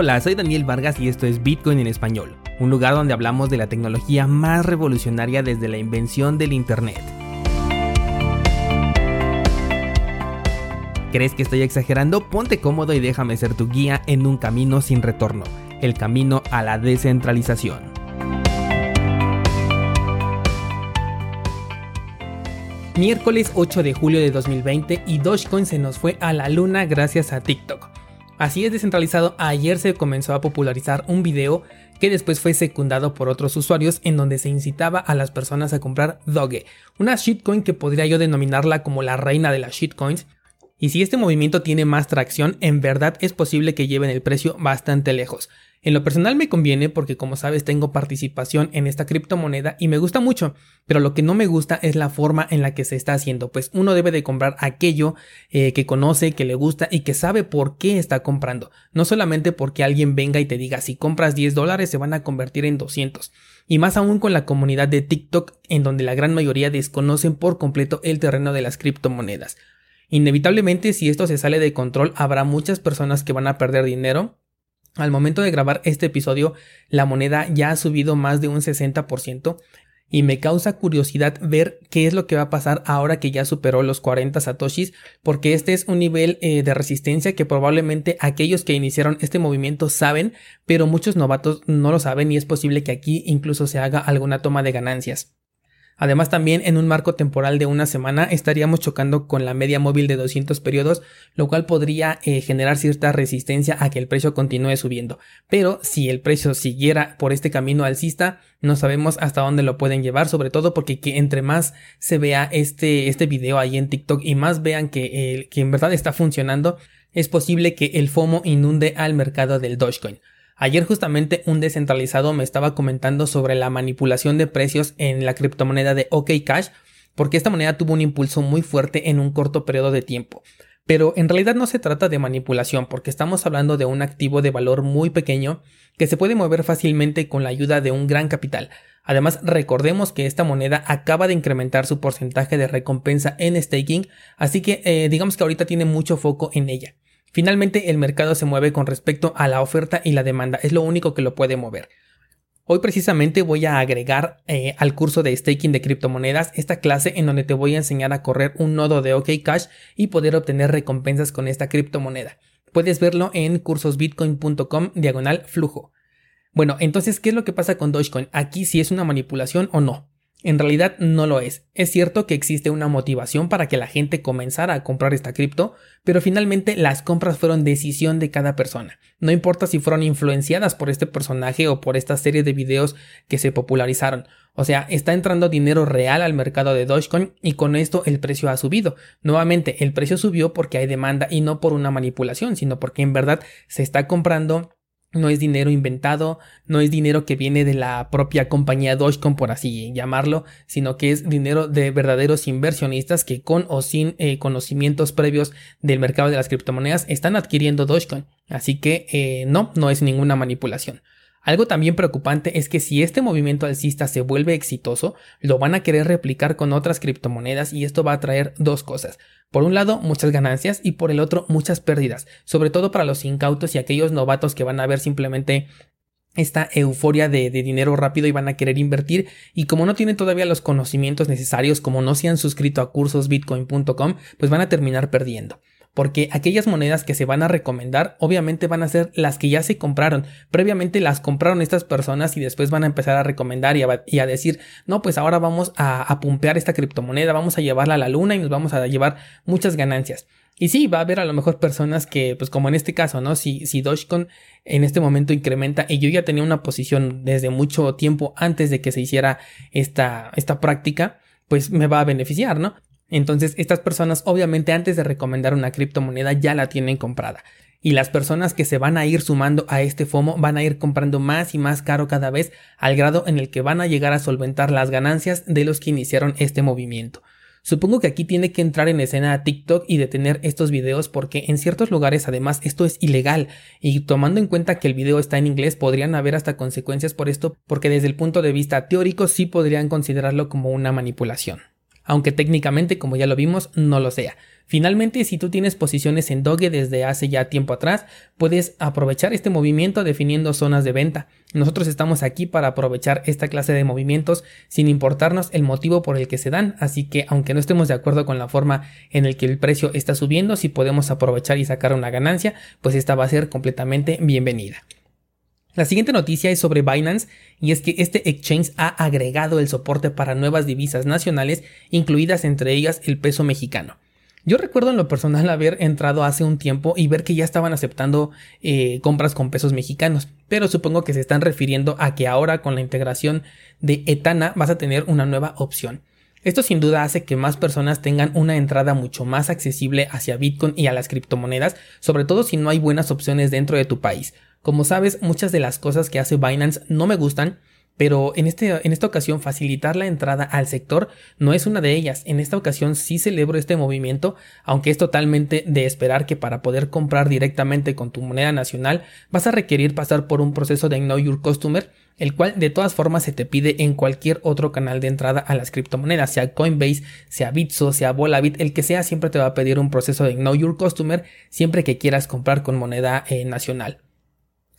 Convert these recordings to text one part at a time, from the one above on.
Hola, soy Daniel Vargas y esto es Bitcoin en español, un lugar donde hablamos de la tecnología más revolucionaria desde la invención del Internet. ¿Crees que estoy exagerando? Ponte cómodo y déjame ser tu guía en un camino sin retorno, el camino a la descentralización. Miércoles 8 de julio de 2020 y Dogecoin se nos fue a la luna gracias a TikTok. Así es descentralizado, ayer se comenzó a popularizar un video que después fue secundado por otros usuarios en donde se incitaba a las personas a comprar Doge, una shitcoin que podría yo denominarla como la reina de las shitcoins. Y si este movimiento tiene más tracción, en verdad es posible que lleven el precio bastante lejos. En lo personal me conviene porque como sabes tengo participación en esta criptomoneda y me gusta mucho, pero lo que no me gusta es la forma en la que se está haciendo, pues uno debe de comprar aquello eh, que conoce, que le gusta y que sabe por qué está comprando, no solamente porque alguien venga y te diga si compras 10 dólares se van a convertir en 200, y más aún con la comunidad de TikTok en donde la gran mayoría desconocen por completo el terreno de las criptomonedas. Inevitablemente si esto se sale de control habrá muchas personas que van a perder dinero, al momento de grabar este episodio, la moneda ya ha subido más de un 60% y me causa curiosidad ver qué es lo que va a pasar ahora que ya superó los 40 satoshis, porque este es un nivel eh, de resistencia que probablemente aquellos que iniciaron este movimiento saben, pero muchos novatos no lo saben y es posible que aquí incluso se haga alguna toma de ganancias. Además también en un marco temporal de una semana estaríamos chocando con la media móvil de 200 periodos, lo cual podría eh, generar cierta resistencia a que el precio continúe subiendo. Pero si el precio siguiera por este camino alcista, no sabemos hasta dónde lo pueden llevar, sobre todo porque que entre más se vea este, este video ahí en TikTok y más vean que, que en verdad está funcionando, es posible que el FOMO inunde al mercado del Dogecoin. Ayer justamente un descentralizado me estaba comentando sobre la manipulación de precios en la criptomoneda de OKCash, porque esta moneda tuvo un impulso muy fuerte en un corto periodo de tiempo. Pero en realidad no se trata de manipulación, porque estamos hablando de un activo de valor muy pequeño que se puede mover fácilmente con la ayuda de un gran capital. Además, recordemos que esta moneda acaba de incrementar su porcentaje de recompensa en staking, así que eh, digamos que ahorita tiene mucho foco en ella. Finalmente, el mercado se mueve con respecto a la oferta y la demanda, es lo único que lo puede mover. Hoy precisamente voy a agregar eh, al curso de staking de criptomonedas esta clase en donde te voy a enseñar a correr un nodo de OKCash y poder obtener recompensas con esta criptomoneda. Puedes verlo en cursosbitcoin.com diagonal flujo. Bueno, entonces, ¿qué es lo que pasa con Dogecoin? Aquí si es una manipulación o no. En realidad no lo es. Es cierto que existe una motivación para que la gente comenzara a comprar esta cripto, pero finalmente las compras fueron decisión de cada persona. No importa si fueron influenciadas por este personaje o por esta serie de videos que se popularizaron. O sea, está entrando dinero real al mercado de Dogecoin y con esto el precio ha subido. Nuevamente, el precio subió porque hay demanda y no por una manipulación, sino porque en verdad se está comprando no es dinero inventado, no es dinero que viene de la propia compañía Dogecoin, por así llamarlo, sino que es dinero de verdaderos inversionistas que con o sin eh, conocimientos previos del mercado de las criptomonedas están adquiriendo Dogecoin. Así que eh, no, no es ninguna manipulación. Algo también preocupante es que si este movimiento alcista se vuelve exitoso, lo van a querer replicar con otras criptomonedas y esto va a traer dos cosas. Por un lado, muchas ganancias y por el otro, muchas pérdidas, sobre todo para los incautos y aquellos novatos que van a ver simplemente esta euforia de, dinero rápido y van a querer invertir y como no tienen todavía los conocimientos necesarios, como no se han suscrito a cursosbitcoin.com, pues van a terminar perdiendo porque aquellas monedas que se van a recomendar obviamente van a ser las que ya se compraron. Previamente las compraron estas personas y después van a empezar a recomendar y a, decir, no, pues ahora vamos a, a pumpear esta criptomoneda, vamos a llevarla a la luna y nos vamos a llevar muchas ganancias. Y sí, va a haber a lo mejor personas que, pues como en este caso, ¿no? Si, si Dogecoin en este momento incrementa y yo ya tenía una posición desde mucho tiempo antes de que se hiciera esta, esta práctica, pues me va a beneficiar, ¿no? Entonces, estas personas obviamente antes de recomendar una criptomoneda ya la tienen comprada. Y las personas que se van a ir sumando a este FOMO van a ir comprando más y más caro cada vez al grado en el que van a llegar a solventar las ganancias de los que iniciaron este movimiento. Supongo que aquí tiene que entrar en escena TikTok y detener estos videos porque en ciertos lugares además esto es ilegal y tomando en cuenta que el video está en inglés podrían haber hasta consecuencias por esto porque desde el punto de vista teórico sí podrían considerarlo como una manipulación. Aunque técnicamente, como ya lo vimos, no lo sea. Finalmente, si tú tienes posiciones en Doge desde hace ya tiempo atrás, puedes aprovechar este movimiento definiendo zonas de venta. Nosotros estamos aquí para aprovechar esta clase de movimientos sin importarnos el motivo por el que se dan, así que aunque no estemos de acuerdo con la forma en el que el precio está subiendo, si podemos aprovechar y sacar una ganancia, pues esta va a ser completamente bienvenida. La siguiente noticia es sobre Binance y es que este exchange ha agregado el soporte para nuevas divisas nacionales, incluidas entre ellas el peso mexicano. Yo recuerdo en lo personal haber entrado hace un tiempo y ver que ya estaban aceptando eh, compras con pesos mexicanos, pero supongo que se están refiriendo a que ahora con la integración de Etana vas a tener una nueva opción. Esto sin duda hace que más personas tengan una entrada mucho más accesible hacia Bitcoin y a las criptomonedas, sobre todo si no hay buenas opciones dentro de tu país. Como sabes, muchas de las cosas que hace Binance no me gustan, pero en, este, en esta ocasión facilitar la entrada al sector no es una de ellas. En esta ocasión sí celebro este movimiento, aunque es totalmente de esperar que para poder comprar directamente con tu moneda nacional vas a requerir pasar por un proceso de Know Your Customer, el cual de todas formas se te pide en cualquier otro canal de entrada a las criptomonedas, sea Coinbase, sea Bitso, sea Volabit, el que sea siempre te va a pedir un proceso de Know Your Customer siempre que quieras comprar con moneda eh, nacional.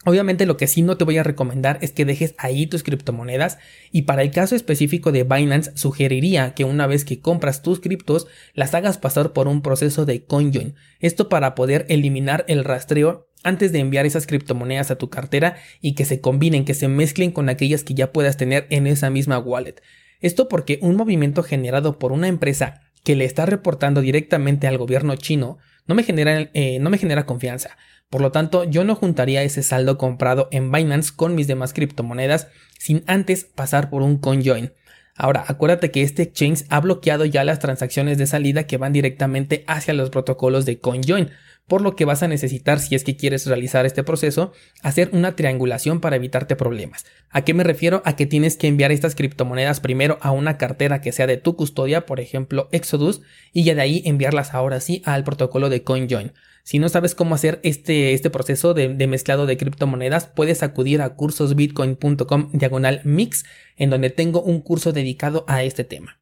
Obviamente lo que sí no te voy a recomendar es que dejes ahí tus criptomonedas y para el caso específico de Binance sugeriría que una vez que compras tus criptos las hagas pasar por un proceso de CoinJoin. Esto para poder eliminar el rastreo antes de enviar esas criptomonedas a tu cartera y que se combinen, que se mezclen con aquellas que ya puedas tener en esa misma wallet. Esto porque un movimiento generado por una empresa que le está reportando directamente al gobierno chino no me genera, eh, no me genera confianza. Por lo tanto, yo no juntaría ese saldo comprado en Binance con mis demás criptomonedas sin antes pasar por un conjoin. Ahora, acuérdate que este exchange ha bloqueado ya las transacciones de salida que van directamente hacia los protocolos de CoinJoin, por lo que vas a necesitar, si es que quieres realizar este proceso, hacer una triangulación para evitarte problemas. ¿A qué me refiero? A que tienes que enviar estas criptomonedas primero a una cartera que sea de tu custodia, por ejemplo Exodus, y ya de ahí enviarlas ahora sí al protocolo de CoinJoin. Si no sabes cómo hacer este, este proceso de, mezclado de criptomonedas, puedes acudir a cursosbitcoin.com diagonal mix, en donde tengo un curso dedicado a este tema.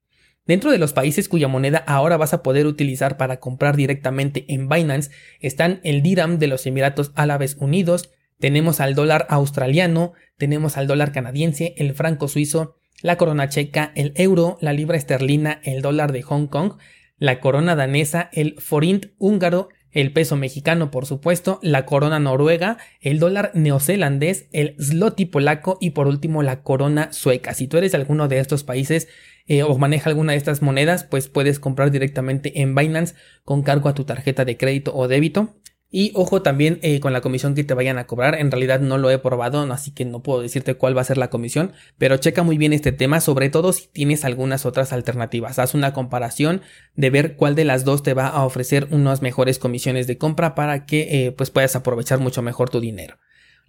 Dentro de los países cuya moneda ahora vas a poder utilizar para comprar directamente en Binance están el dirham de los Emiratos Árabes Unidos, tenemos al dólar australiano, tenemos al dólar canadiense, el franco suizo, la corona checa, el euro, la libra esterlina, el dólar de Hong Kong, la corona danesa, el forint húngaro, el peso mexicano, por supuesto, la corona noruega, el dólar neozelandés, el zloty polaco y por último la corona sueca. Si tú eres alguno de estos países eh, o maneja alguna de estas monedas, pues puedes comprar directamente en Binance con cargo a tu tarjeta de crédito o débito. Y ojo también eh, con la comisión que te vayan a cobrar. En realidad no lo he probado, así que no puedo decirte cuál va a ser la comisión. Pero checa muy bien este tema, sobre todo si tienes algunas otras alternativas. Haz una comparación de ver cuál de las dos te va a ofrecer unas mejores comisiones de compra para que eh, pues puedas aprovechar mucho mejor tu dinero.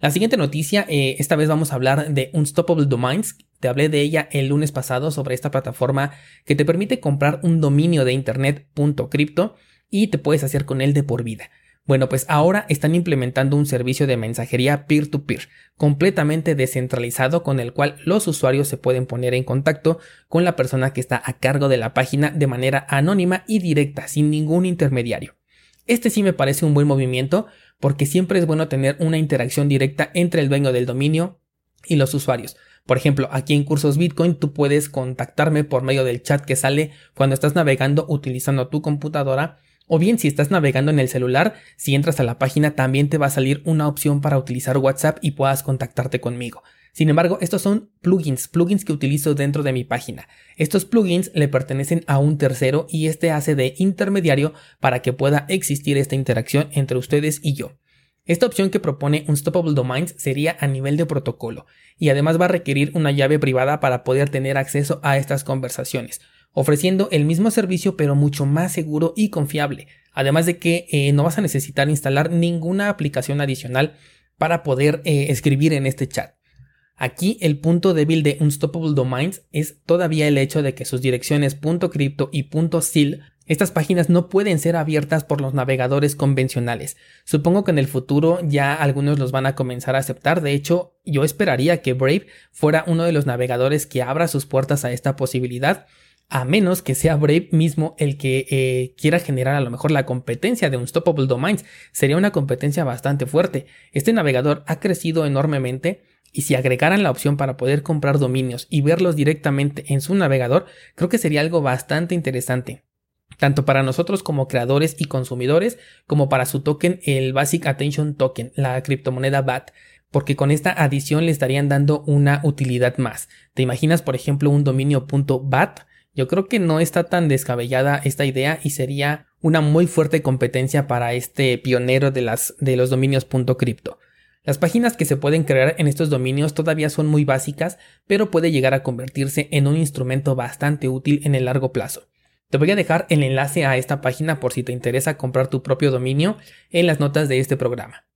La siguiente noticia, eh, esta vez vamos a hablar de Unstoppable Domains. Te hablé de ella el lunes pasado sobre esta plataforma que te permite comprar un dominio de internet .crypto y te puedes hacer con él de por vida. Bueno, pues ahora están implementando un servicio de mensajería peer-to-peer, completamente descentralizado con el cual los usuarios se pueden poner en contacto con la persona que está a cargo de la página de manera anónima y directa, sin ningún intermediario. Este sí me parece un buen movimiento porque siempre es bueno tener una interacción directa entre el dueño del dominio y los usuarios. Por ejemplo, aquí en Cursos Bitcoin tú puedes contactarme por medio del chat que sale cuando estás navegando utilizando tu computadora o bien si estás navegando en el celular, si entras a la página también te va a salir una opción para utilizar WhatsApp y puedas contactarte conmigo. Sin embargo, estos son plugins, plugins que utilizo dentro de mi página. Estos plugins le pertenecen a un tercero y este hace de intermediario para que pueda existir esta interacción entre ustedes y yo. Esta opción que propone Unstoppable Domains sería a nivel de protocolo y además va a requerir una llave privada para poder tener acceso a estas conversaciones ofreciendo el mismo servicio pero mucho más seguro y confiable. Además de que eh, no vas a necesitar instalar ninguna aplicación adicional para poder eh, escribir en este chat. Aquí el punto débil de Unstoppable Domains es todavía el hecho de que sus direcciones .crypto y .sil estas páginas no pueden ser abiertas por los navegadores convencionales. Supongo que en el futuro ya algunos los van a comenzar a aceptar. De hecho, yo esperaría que Brave fuera uno de los navegadores que abra sus puertas a esta posibilidad a menos que sea Brave mismo el que eh, quiera generar a lo mejor la competencia de Unstoppable Domains. Sería una competencia bastante fuerte. Este navegador ha crecido enormemente y si agregaran la opción para poder comprar dominios y verlos directamente en su navegador, creo que sería algo bastante interesante. Tanto para nosotros como creadores y consumidores, como para su token, el Basic Attention Token, la criptomoneda BAT, porque con esta adición le estarían dando una utilidad más. ¿Te imaginas, por ejemplo, un dominio .bat? Yo creo que no está tan descabellada esta idea y sería una muy fuerte competencia para este pionero de, las, de los dominios .crypto. Las páginas que se pueden crear en estos dominios todavía son muy básicas, pero puede llegar a convertirse en un instrumento bastante útil en el largo plazo. Te voy a dejar el enlace a esta página por si te interesa comprar tu propio dominio en las notas de este programa.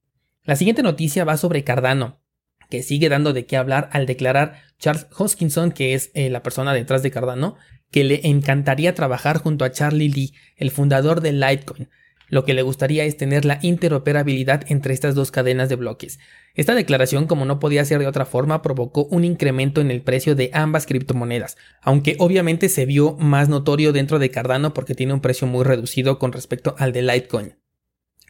La siguiente noticia va sobre Cardano, que sigue dando de qué hablar al declarar Charles Hoskinson, que es eh, la persona detrás de Cardano, que le encantaría trabajar junto a Charlie Lee, el fundador de Litecoin. Lo que le gustaría es tener la interoperabilidad entre estas dos cadenas de bloques. Esta declaración, como no podía ser de otra forma, provocó un incremento en el precio de ambas criptomonedas, aunque obviamente se vio más notorio dentro de Cardano porque tiene un precio muy reducido con respecto al de Litecoin.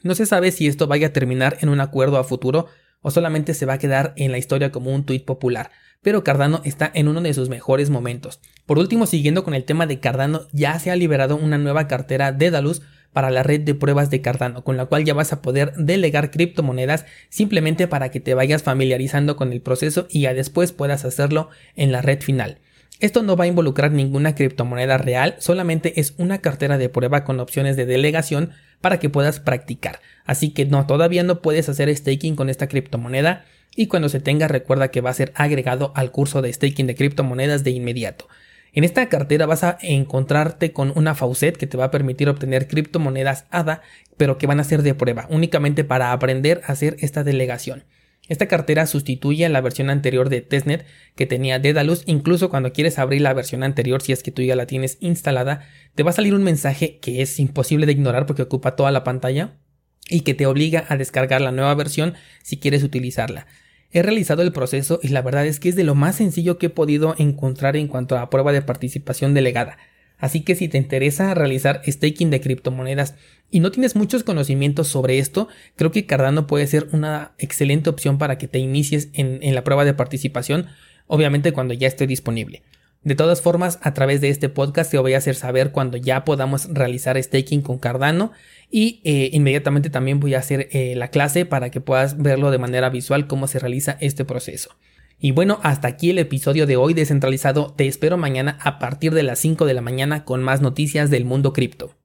No se sabe si esto vaya a terminar en un acuerdo a futuro o solamente se va a quedar en la historia como un tuit popular, pero Cardano está en uno de sus mejores momentos. Por último, siguiendo con el tema de Cardano, ya se ha liberado una nueva cartera Dedalus para la red de pruebas de Cardano, con la cual ya vas a poder delegar criptomonedas simplemente para que te vayas familiarizando con el proceso y ya después puedas hacerlo en la red final. Esto no va a involucrar ninguna criptomoneda real, solamente es una cartera de prueba con opciones de delegación para que puedas practicar. Así que no, todavía no puedes hacer staking con esta criptomoneda y cuando se tenga recuerda que va a ser agregado al curso de staking de criptomonedas de inmediato. En esta cartera vas a encontrarte con una faucet que te va a permitir obtener criptomonedas ADA, pero que van a ser de prueba, únicamente para aprender a hacer esta delegación. Esta cartera sustituye a la versión anterior de Testnet que tenía Dedalus. Incluso cuando quieres abrir la versión anterior, si es que tú ya la tienes instalada, te va a salir un mensaje que es imposible de ignorar porque ocupa toda la pantalla y que te obliga a descargar la nueva versión si quieres utilizarla. He realizado el proceso y la verdad es que es de lo más sencillo que he podido encontrar en cuanto a prueba de participación delegada. Así que si te interesa realizar staking de criptomonedas y no tienes muchos conocimientos sobre esto, creo que Cardano puede ser una excelente opción para que te inicies en, la prueba de participación, obviamente cuando ya esté disponible. De todas formas, a través de este podcast te voy a hacer saber cuando ya podamos realizar staking con Cardano y eh, inmediatamente también voy a hacer eh, la clase para que puedas verlo de manera visual cómo se realiza este proceso. Y bueno, hasta aquí el episodio de hoy descentralizado. Te espero mañana a partir de las 5 de la mañana con más noticias del mundo cripto.